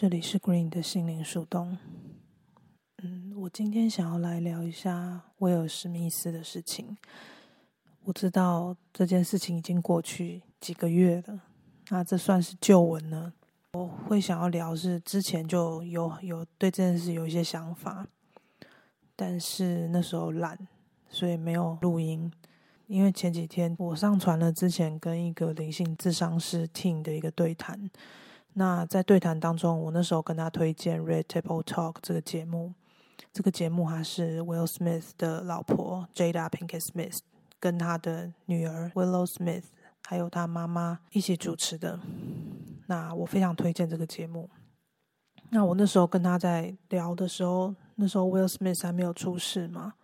这里是 Green 的心灵树洞。嗯，我今天想要来聊一下威尔史密斯的事情。我知道这件事情已经过去几个月了，那这算是旧闻呢。我会想要聊是之前就有有对这件事有一些想法，但是那时候懒，所以没有录音。因为前几天我上传了之前跟一个灵性智商师 Team 的一个对谈。那在对谈当中，我那时候跟他推荐《Red Table Talk》这个节目。这个节目还是 Will Smith 的老婆 Jada Pinkett Smith 跟他的女儿 Willow Smith 还有他妈妈一起主持的。那我非常推荐这个节目。那我那时候跟他在聊的时候，那时候 Will Smith 还没有出事嘛，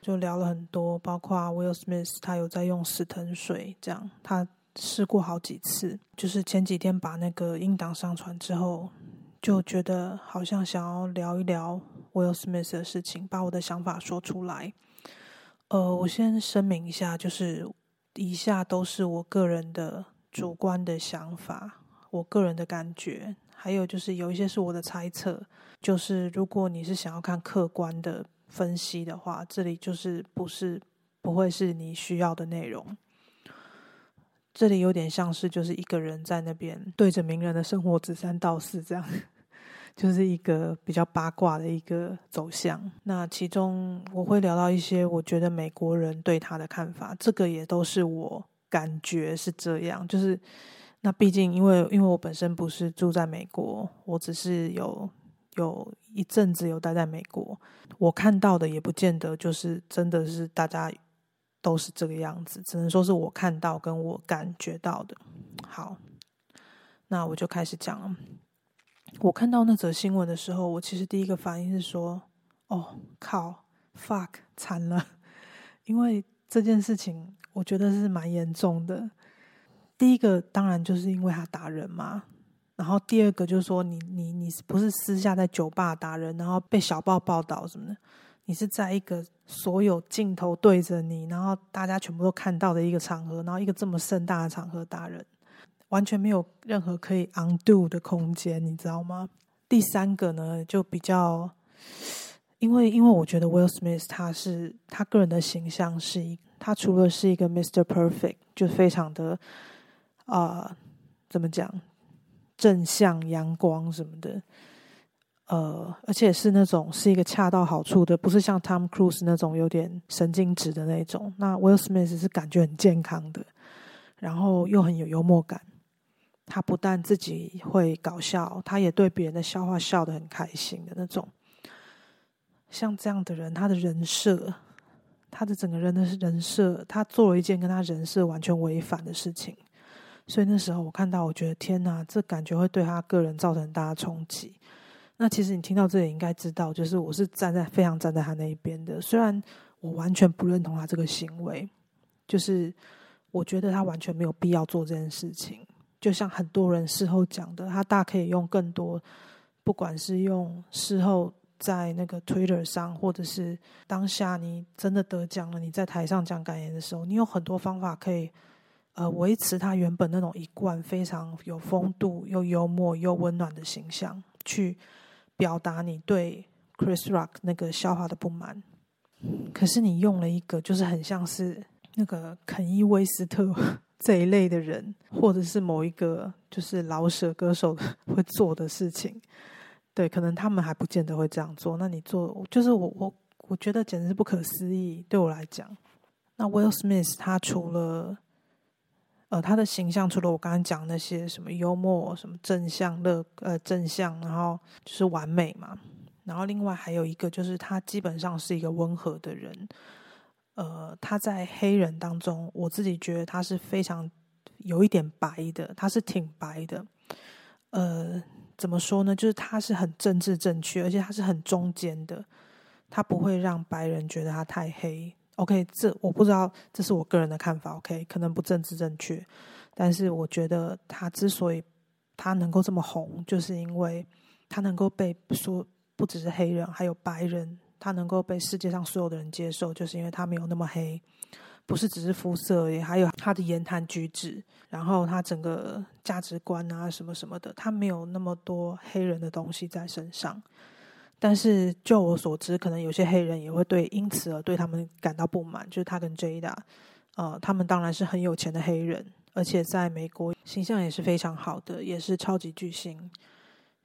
就聊了很多，包括 Will Smith 他有在用死藤水，这样他。试过好几次，就是前几天把那个音档上传之后，就觉得好像想要聊一聊 Will Smith 的事情，把我的想法说出来。呃，我先声明一下，就是以下都是我个人的主观的想法，我个人的感觉，还有就是有一些是我的猜测。就是如果你是想要看客观的分析的话，这里就是不是不会是你需要的内容。这里有点像是就是一个人在那边对着名人的生活指三道四，这样就是一个比较八卦的一个走向。那其中我会聊到一些我觉得美国人对他的看法，这个也都是我感觉是这样。就是那毕竟因为因为我本身不是住在美国，我只是有有一阵子有待在美国，我看到的也不见得就是真的是大家。都是这个样子，只能说是我看到跟我感觉到的。好，那我就开始讲了。我看到那则新闻的时候，我其实第一个反应是说：“哦，靠，fuck，惨了！” 因为这件事情，我觉得是蛮严重的。第一个当然就是因为他打人嘛，然后第二个就是说，你你你不是私下在酒吧打人，然后被小报报道什么的。你是在一个所有镜头对着你，然后大家全部都看到的一个场合，然后一个这么盛大的场合打人，完全没有任何可以 undo 的空间，你知道吗？第三个呢，就比较，因为因为我觉得 Will Smith 他是他个人的形象是一，他除了是一个 Mr. Perfect，就非常的啊，怎么讲，正向阳光什么的。呃，而且是那种是一个恰到好处的，不是像 Tom Cruise 那种有点神经质的那种。那 Will Smith 是感觉很健康的，然后又很有幽默感。他不但自己会搞笑，他也对别人的笑话笑得很开心的那种。像这样的人，他的人设，他的整个人的人设，他做了一件跟他人设完全违反的事情。所以那时候我看到，我觉得天哪，这感觉会对他个人造成很大的冲击。那其实你听到这里应该知道，就是我是站在非常站在他那一边的。虽然我完全不认同他这个行为，就是我觉得他完全没有必要做这件事情。就像很多人事后讲的，他大可以用更多，不管是用事后在那个 Twitter 上，或者是当下你真的得奖了，你在台上讲感言的时候，你有很多方法可以呃维持他原本那种一贯非常有风度、又幽默又温暖的形象去。表达你对 Chris Rock 那个笑话的不满，可是你用了一个就是很像是那个肯伊威斯特这一类的人，或者是某一个就是老舍歌手会做的事情，对，可能他们还不见得会这样做。那你做，就是我我我觉得简直是不可思议，对我来讲。那 Will Smith 他除了呃，他的形象除了我刚刚讲那些什么幽默、什么正向、乐呃正向，然后就是完美嘛。然后另外还有一个就是他基本上是一个温和的人。呃，他在黑人当中，我自己觉得他是非常有一点白的，他是挺白的。呃，怎么说呢？就是他是很政治正确，而且他是很中间的，他不会让白人觉得他太黑。OK，这我不知道，这是我个人的看法。OK，可能不政治正确，但是我觉得他之所以他能够这么红，就是因为他能够被说不只是黑人，还有白人，他能够被世界上所有的人接受，就是因为他没有那么黑，不是只是肤色，也还有他的言谈举止，然后他整个价值观啊什么什么的，他没有那么多黑人的东西在身上。但是就我所知，可能有些黑人也会对因此而对他们感到不满。就是他跟 Jada，呃，他们当然是很有钱的黑人，而且在美国形象也是非常好的，也是超级巨星。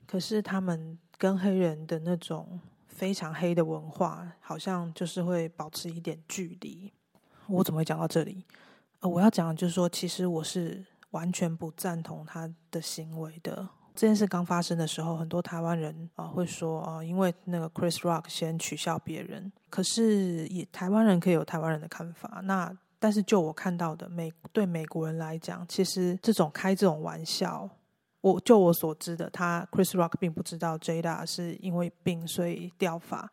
可是他们跟黑人的那种非常黑的文化，好像就是会保持一点距离。我怎么会讲到这里？呃，我要讲的就是说，其实我是完全不赞同他的行为的。这件事刚发生的时候，很多台湾人啊会说啊，因为那个 Chris Rock 先取笑别人。可是也台湾人可以有台湾人的看法。那但是就我看到的美对美国人来讲，其实这种开这种玩笑，我就我所知的，他 Chris Rock 并不知道 Jada 是因为病所以掉发。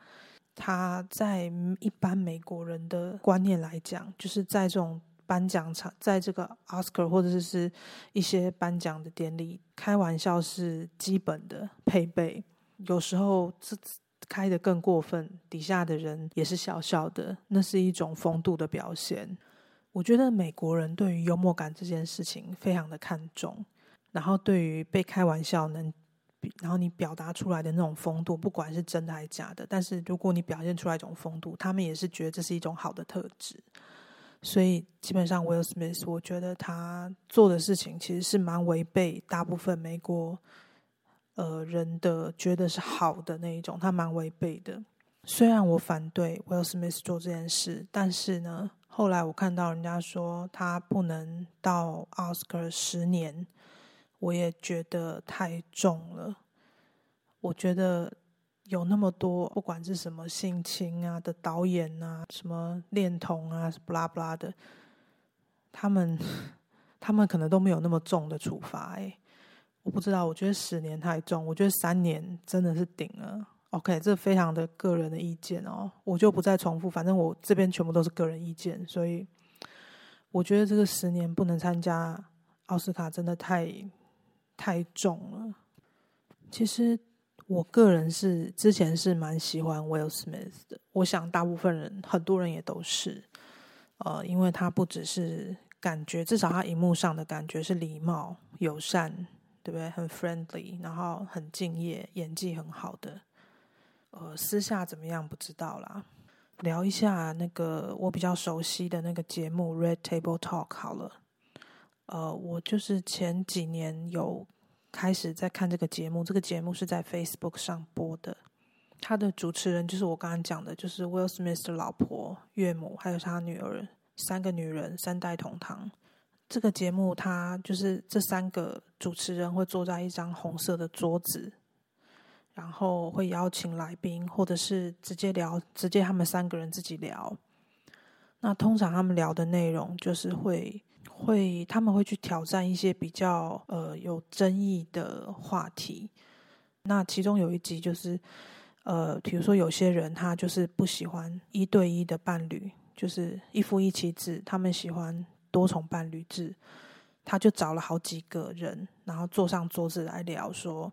他在一般美国人的观念来讲，就是在这种颁奖场，在这个 Oscar 或者是一些颁奖的典礼，开玩笑是基本的配备。有时候这开的更过分，底下的人也是笑笑的，那是一种风度的表现。我觉得美国人对于幽默感这件事情非常的看重，然后对于被开玩笑能。然后你表达出来的那种风度，不管是真的还是假的，但是如果你表现出来一种风度，他们也是觉得这是一种好的特质。所以基本上，Will Smith，我觉得他做的事情其实是蛮违背大部分美国呃人的觉得是好的那一种，他蛮违背的。虽然我反对 Will Smith 做这件事，但是呢，后来我看到人家说他不能到奥斯卡十年。我也觉得太重了。我觉得有那么多，不管是什么性侵啊的导演啊，什么恋童啊，不拉不拉的，他们 他们可能都没有那么重的处罚。哎，我不知道，我觉得十年太重，我觉得三年真的是顶了。OK，这非常的个人的意见哦，我就不再重复。反正我这边全部都是个人意见，所以我觉得这个十年不能参加奥斯卡，真的太。太重了。其实我个人是之前是蛮喜欢 Will Smith 的，我想大部分人很多人也都是，呃，因为他不只是感觉，至少他荧幕上的感觉是礼貌、友善，对不对？很 friendly，然后很敬业，演技很好的。呃，私下怎么样不知道啦。聊一下那个我比较熟悉的那个节目《Red Table Talk》好了。呃，我就是前几年有开始在看这个节目，这个节目是在 Facebook 上播的。他的主持人就是我刚刚讲的，就是 Will Smith 的老婆、岳母，还有他女儿，三个女人三代同堂。这个节目，他就是这三个主持人会坐在一张红色的桌子，然后会邀请来宾，或者是直接聊，直接他们三个人自己聊。那通常他们聊的内容就是会。会，他们会去挑战一些比较呃有争议的话题。那其中有一集就是，呃，比如说有些人他就是不喜欢一对一的伴侣，就是一夫一妻制，他们喜欢多重伴侣制。他就找了好几个人，然后坐上桌子来聊，说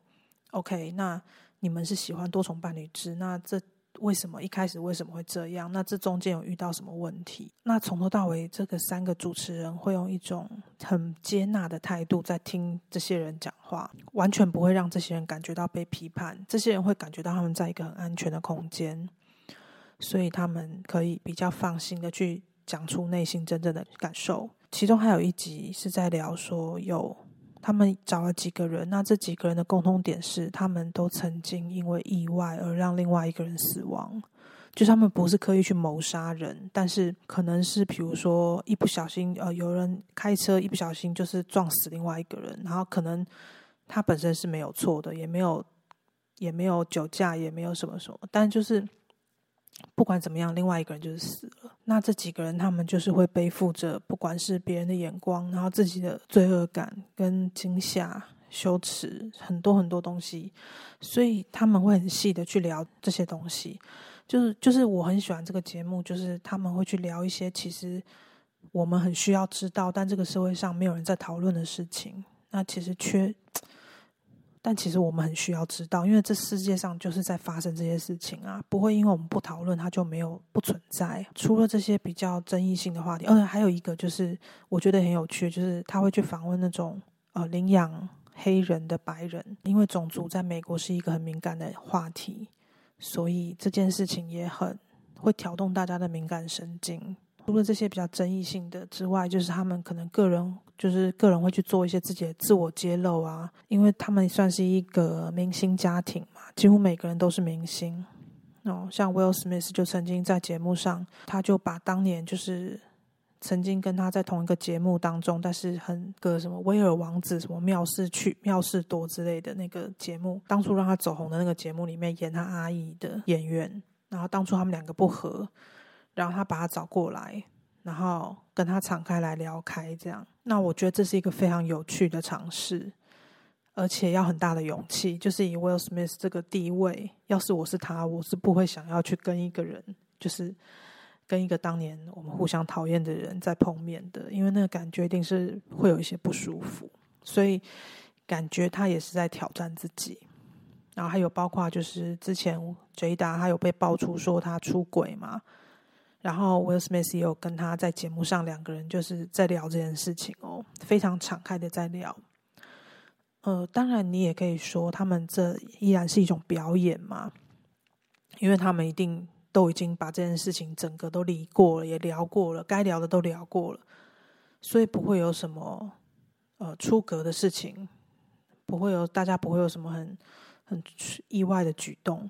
：“OK，那你们是喜欢多重伴侣制？那这。”为什么一开始为什么会这样？那这中间有遇到什么问题？那从头到尾，这个三个主持人会用一种很接纳的态度在听这些人讲话，完全不会让这些人感觉到被批判。这些人会感觉到他们在一个很安全的空间，所以他们可以比较放心的去讲出内心真正的感受。其中还有一集是在聊说有。他们找了几个人，那这几个人的共通点是，他们都曾经因为意外而让另外一个人死亡。就他们不是刻意去谋杀人，但是可能是比如说一不小心，呃，有人开车一不小心就是撞死另外一个人，然后可能他本身是没有错的，也没有也没有酒驾，也没有什么什么，但就是。不管怎么样，另外一个人就是死了。那这几个人，他们就是会背负着，不管是别人的眼光，然后自己的罪恶感、跟惊吓、羞耻，很多很多东西。所以他们会很细的去聊这些东西。就是就是我很喜欢这个节目，就是他们会去聊一些其实我们很需要知道，但这个社会上没有人在讨论的事情。那其实缺，但其实我们很需要知道，因为这世界上就是在发生这些事情啊，不会因为我们不讨论，它就没有不存在。除了这些比较争议性的话题，而且还有一个就是我觉得很有趣，就是他会去访问那种呃领养黑人的白人，因为种族在美国是一个很敏感的话题，所以这件事情也很会挑动大家的敏感神经。除了这些比较争议性的之外，就是他们可能个人就是个人会去做一些自己的自我揭露啊，因为他们算是一个明星家庭嘛，几乎每个人都是明星哦。像 Will Smith 就曾经在节目上，他就把当年就是曾经跟他在同一个节目当中，但是很个什么威尔王子什么妙事去妙事多之类的那个节目，当初让他走红的那个节目里面演他阿姨的演员，然后当初他们两个不和。然后他把他找过来，然后跟他敞开来聊开，这样。那我觉得这是一个非常有趣的尝试，而且要很大的勇气。就是以 Will Smith 这个地位，要是我是他，我是不会想要去跟一个人，就是跟一个当年我们互相讨厌的人再碰面的，因为那个感觉一定是会有一些不舒服。所以感觉他也是在挑战自己。然后还有包括就是之前 Jada 他有被爆出说他出轨嘛。然后 Will Smith 也有跟他在节目上两个人就是在聊这件事情哦，非常敞开的在聊。呃，当然你也可以说他们这依然是一种表演嘛，因为他们一定都已经把这件事情整个都理过了，也聊过了，该聊的都聊过了，所以不会有什么呃出格的事情，不会有大家不会有什么很很意外的举动。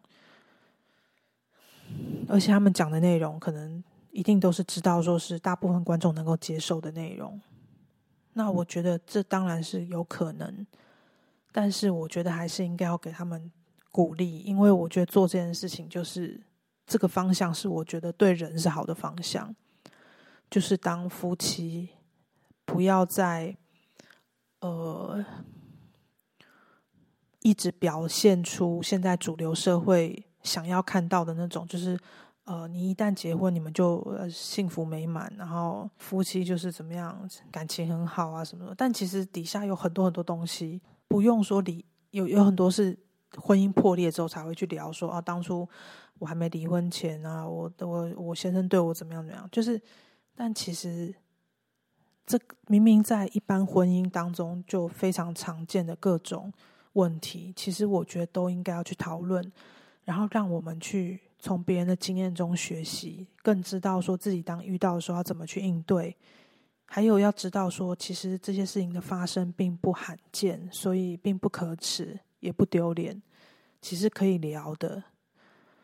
而且他们讲的内容，可能一定都是知道说是大部分观众能够接受的内容。那我觉得这当然是有可能，但是我觉得还是应该要给他们鼓励，因为我觉得做这件事情就是这个方向是我觉得对人是好的方向，就是当夫妻不要再呃一直表现出现在主流社会。想要看到的那种，就是呃，你一旦结婚，你们就幸福美满，然后夫妻就是怎么样，感情很好啊什么的。但其实底下有很多很多东西，不用说离，有有很多是婚姻破裂之后才会去聊说啊，当初我还没离婚前啊，我我我先生对我怎么样怎么样。就是，但其实这明明在一般婚姻当中就非常常见的各种问题，其实我觉得都应该要去讨论。然后让我们去从别人的经验中学习，更知道说自己当遇到的时候要怎么去应对。还有要知道说，其实这些事情的发生并不罕见，所以并不可耻，也不丢脸，其实可以聊的。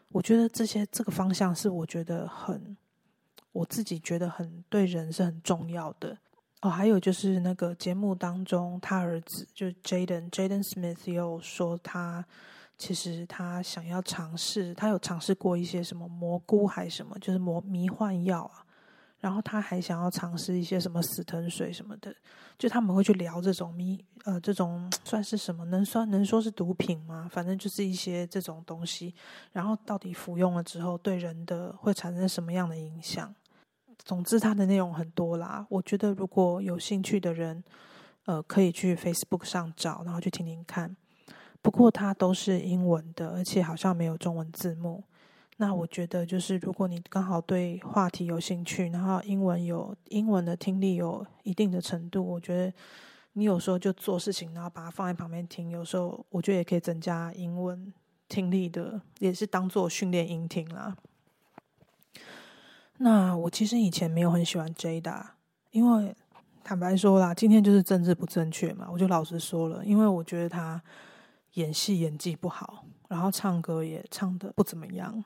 我觉得这些这个方向是我觉得很，我自己觉得很对人是很重要的。哦，还有就是那个节目当中，他儿子就 Jaden Jaden Smith 有说他。其实他想要尝试，他有尝试过一些什么蘑菇还是什么，就是魔迷幻药啊。然后他还想要尝试一些什么死藤水什么的，就他们会去聊这种迷呃这种算是什么能算能说是毒品吗？反正就是一些这种东西。然后到底服用了之后对人的会产生什么样的影响？总之，它的内容很多啦。我觉得如果有兴趣的人，呃，可以去 Facebook 上找，然后去听听看。不过它都是英文的，而且好像没有中文字幕。那我觉得，就是如果你刚好对话题有兴趣，然后英文有英文的听力有一定的程度，我觉得你有时候就做事情，然后把它放在旁边听，有时候我觉得也可以增加英文听力的，也是当做训练音听啦。那我其实以前没有很喜欢 Jada，因为坦白说啦，今天就是政治不正确嘛，我就老实说了，因为我觉得他。演戏演技不好，然后唱歌也唱的不怎么样。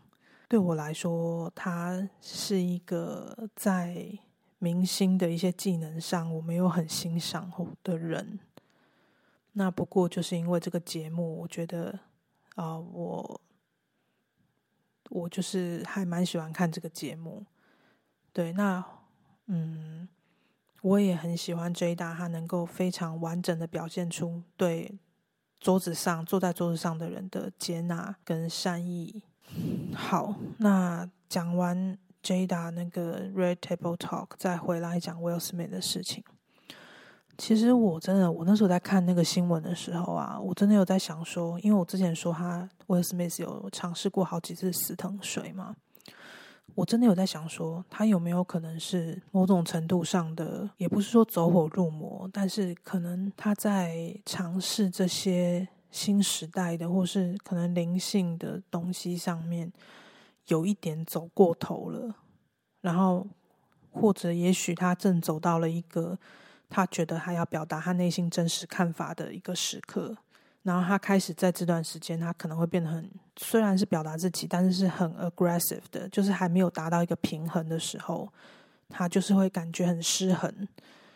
对我来说，他是一个在明星的一些技能上我没有很欣赏的人。那不过就是因为这个节目，我觉得啊，我我就是还蛮喜欢看这个节目。对，那嗯，我也很喜欢 J 大，他能够非常完整的表现出对。桌子上坐在桌子上的人的接纳跟善意。好，那讲完 Jada 那个 Red Table Talk，再回来讲 Will Smith 的事情。其实我真的，我那时候在看那个新闻的时候啊，我真的有在想说，因为我之前说他 Will Smith 有尝试过好几次死藤水嘛，我真的有在想说，他有没有可能是某种程度上的，也不是说走火入魔，但是可能他在尝试这些新时代的，或是可能灵性的东西上面有一点走过头了，然后或者也许他正走到了一个。他觉得他要表达他内心真实看法的一个时刻，然后他开始在这段时间，他可能会变得很，虽然是表达自己，但是是很 aggressive 的，就是还没有达到一个平衡的时候，他就是会感觉很失衡。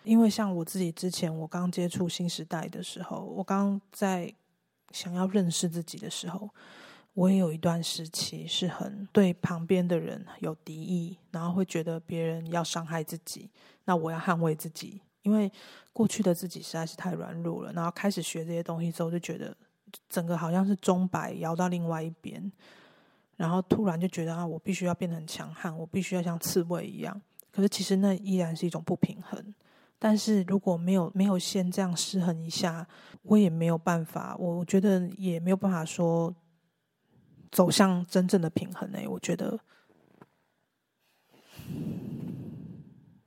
因为像我自己之前，我刚接触新时代的时候，我刚在想要认识自己的时候，我也有一段时期是很对旁边的人有敌意，然后会觉得别人要伤害自己，那我要捍卫自己。因为过去的自己实在是太软弱了，然后开始学这些东西之后，就觉得整个好像是钟摆摇到另外一边，然后突然就觉得啊，我必须要变得很强悍，我必须要像刺猬一样。可是其实那依然是一种不平衡。但是如果没有没有先这样失衡一下，我也没有办法，我觉得也没有办法说走向真正的平衡诶，我觉得。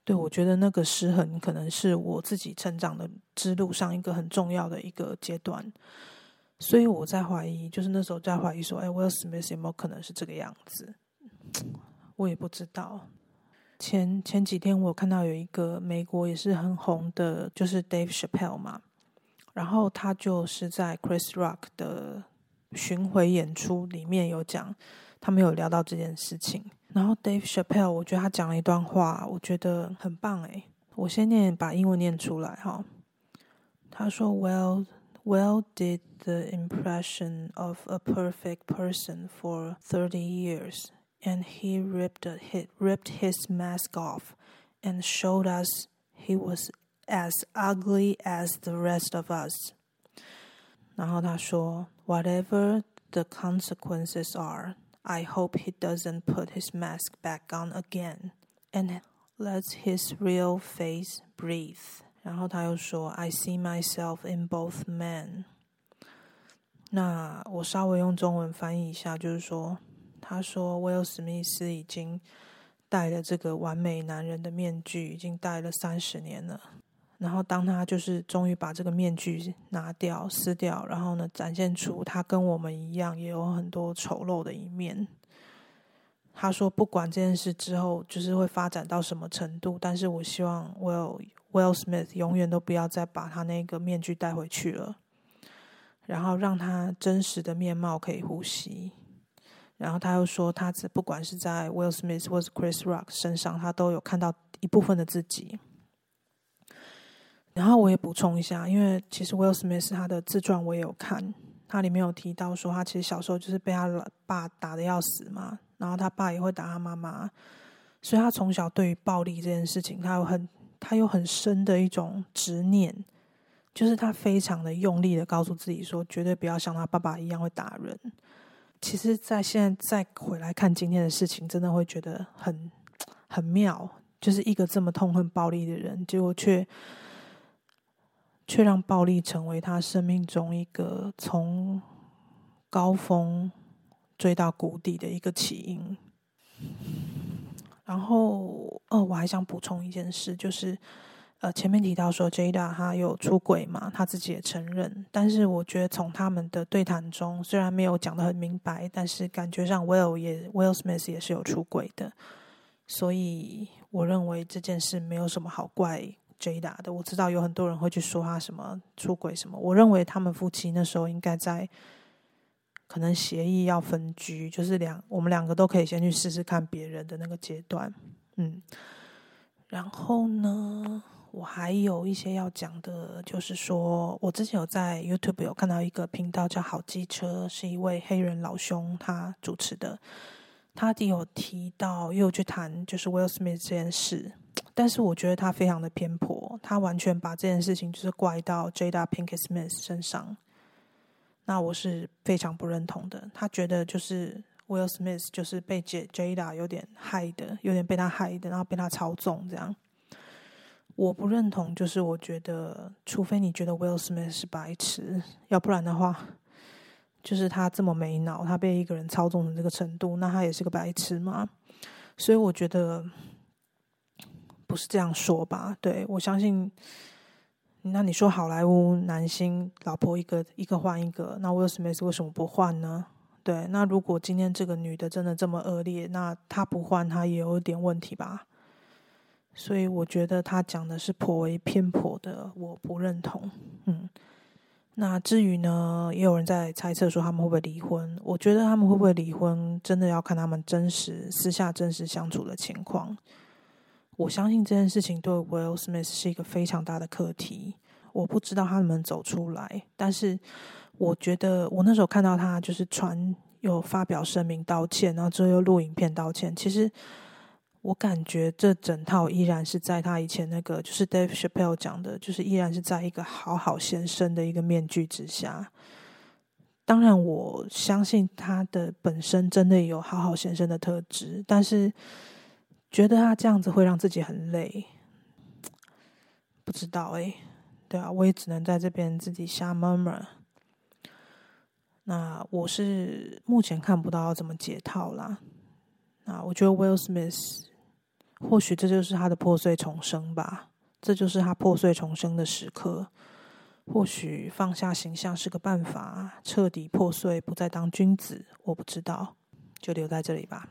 对，我觉得那个失衡可能是我自己成长的之路上一个很重要的一个阶段，所以我在怀疑，就是那时候在怀疑说，哎，Will Smith 有没有可能是这个样子？我也不知道。前前几天我看到有一个美国也是很红的，就是 Dave Chappelle 嘛，然后他就是在 Chris Rock 的巡回演出里面有讲，他们有聊到这件事情。然后 Dave Chappelle，我觉得他讲了一段话，我觉得很棒诶。我先念，把英文念出来哈。他说：“Well, well did the impression of a perfect person for thirty years, and he ripped he ripped his mask off, and showed us he was as ugly as the rest of us。”然后他说：“Whatever the consequences are。” I hope he doesn't put his mask back on again and lets his real face breathe. 然后他又说：“I see myself in both men。”那我稍微用中文翻译一下，就是说，他说威尔史密斯已经戴了这个完美男人的面具，已经戴了三十年了。 然后，当他就是终于把这个面具拿掉、撕掉，然后呢，展现出他跟我们一样，也有很多丑陋的一面。他说：“不管这件事之后就是会发展到什么程度，但是我希望 Will Will Smith 永远都不要再把他那个面具带回去了，然后让他真实的面貌可以呼吸。”然后他又说：“他只不管是在 Will Smith 或是 Chris Rock 身上，他都有看到一部分的自己。”然后我也补充一下，因为其实 Will Smith 他的自传我也有看，他里面有提到说，他其实小时候就是被他爸打的要死嘛，然后他爸也会打他妈妈，所以他从小对于暴力这件事情，他有很他有很深的一种执念，就是他非常的用力的告诉自己说，绝对不要像他爸爸一样会打人。其实，在现在再回来看今天的事情，真的会觉得很很妙，就是一个这么痛恨暴力的人，结果却。却让暴力成为他生命中一个从高峰追到谷底的一个起因。然后，哦，我还想补充一件事，就是，呃，前面提到说 Jada 他有出轨嘛，他自己也承认。但是，我觉得从他们的对谈中，虽然没有讲的很明白，但是感觉上 Will 也 Will Smith 也是有出轨的。所以，我认为这件事没有什么好怪。J. 打的，我知道有很多人会去说他什么出轨什么。我认为他们夫妻那时候应该在可能协议要分居，就是两我们两个都可以先去试试看别人的那个阶段。嗯，然后呢，我还有一些要讲的，就是说我之前有在 YouTube 有看到一个频道叫好机车，是一位黑人老兄他主持的，他有提到又去谈就是 Will Smith 这件事。但是我觉得他非常的偏颇，他完全把这件事情就是怪到 Jada Pinkett Smith 身上，那我是非常不认同的。他觉得就是 Will Smith 就是被 J Jada 有点害的，有点被他害的，然后被他操纵这样。我不认同，就是我觉得，除非你觉得 Will Smith 是白痴，要不然的话，就是他这么没脑，他被一个人操纵成这个程度，那他也是个白痴嘛。所以我觉得不是这样说吧？对我相信。那你说好莱坞男星老婆一个一个换一个，那 Will Smith 为什么不换呢？对，那如果今天这个女的真的这么恶劣，那他不换他也有点问题吧？所以我觉得他讲的是颇为偏颇的，我不认同。嗯，那至于呢，也有人在猜测说他们会不会离婚？我觉得他们会不会离婚，真的要看他们真实私下真实相处的情况。我相信这件事情对 Will Smith 是一个非常大的课题。我不知道他能不能走出来，但是我觉得我那时候看到他就是传有发表声明道歉，然后之后又录影片道歉。其实我感觉这整套依然是在他以前那个就是 Dave Chappelle 讲的，就是依然是在一个好好先生的一个面具之下。当然，我相信他的本身真的有好好先生的特质，但是。觉得他这样子会让自己很累，不知道哎，对啊，我也只能在这边自己瞎 murmur。那我是目前看不到怎么解套啦。那我觉得 Will Smith 或许这就是他的破碎重生吧，这就是他破碎重生的时刻。或许放下形象是个办法，彻底破碎，不再当君子。我不知道，就留在这里吧。